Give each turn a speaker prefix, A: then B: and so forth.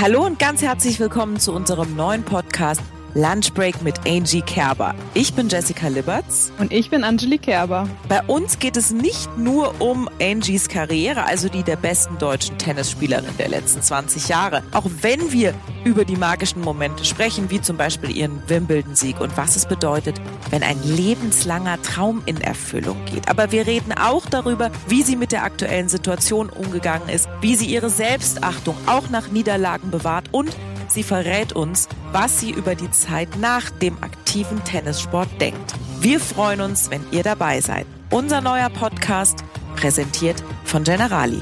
A: Hallo und ganz herzlich willkommen zu unserem neuen Podcast Lunchbreak mit Angie Kerber. Ich bin Jessica Liberts.
B: Und ich bin Angelique Kerber.
A: Bei uns geht es nicht nur um Angies Karriere, also die der besten deutschen Tennisspielerin der letzten 20 Jahre. Auch wenn wir über die magischen Momente sprechen, wie zum Beispiel ihren Wimbledon-Sieg und was es bedeutet, wenn ein lebenslanger Traum in Erfüllung geht. Aber wir reden auch darüber, wie sie mit der aktuellen Situation umgegangen ist, wie sie ihre Selbstachtung auch nach Niederlagen bewahrt und Sie verrät uns, was sie über die Zeit nach dem aktiven Tennissport denkt. Wir freuen uns, wenn ihr dabei seid. Unser neuer Podcast, präsentiert von Generali.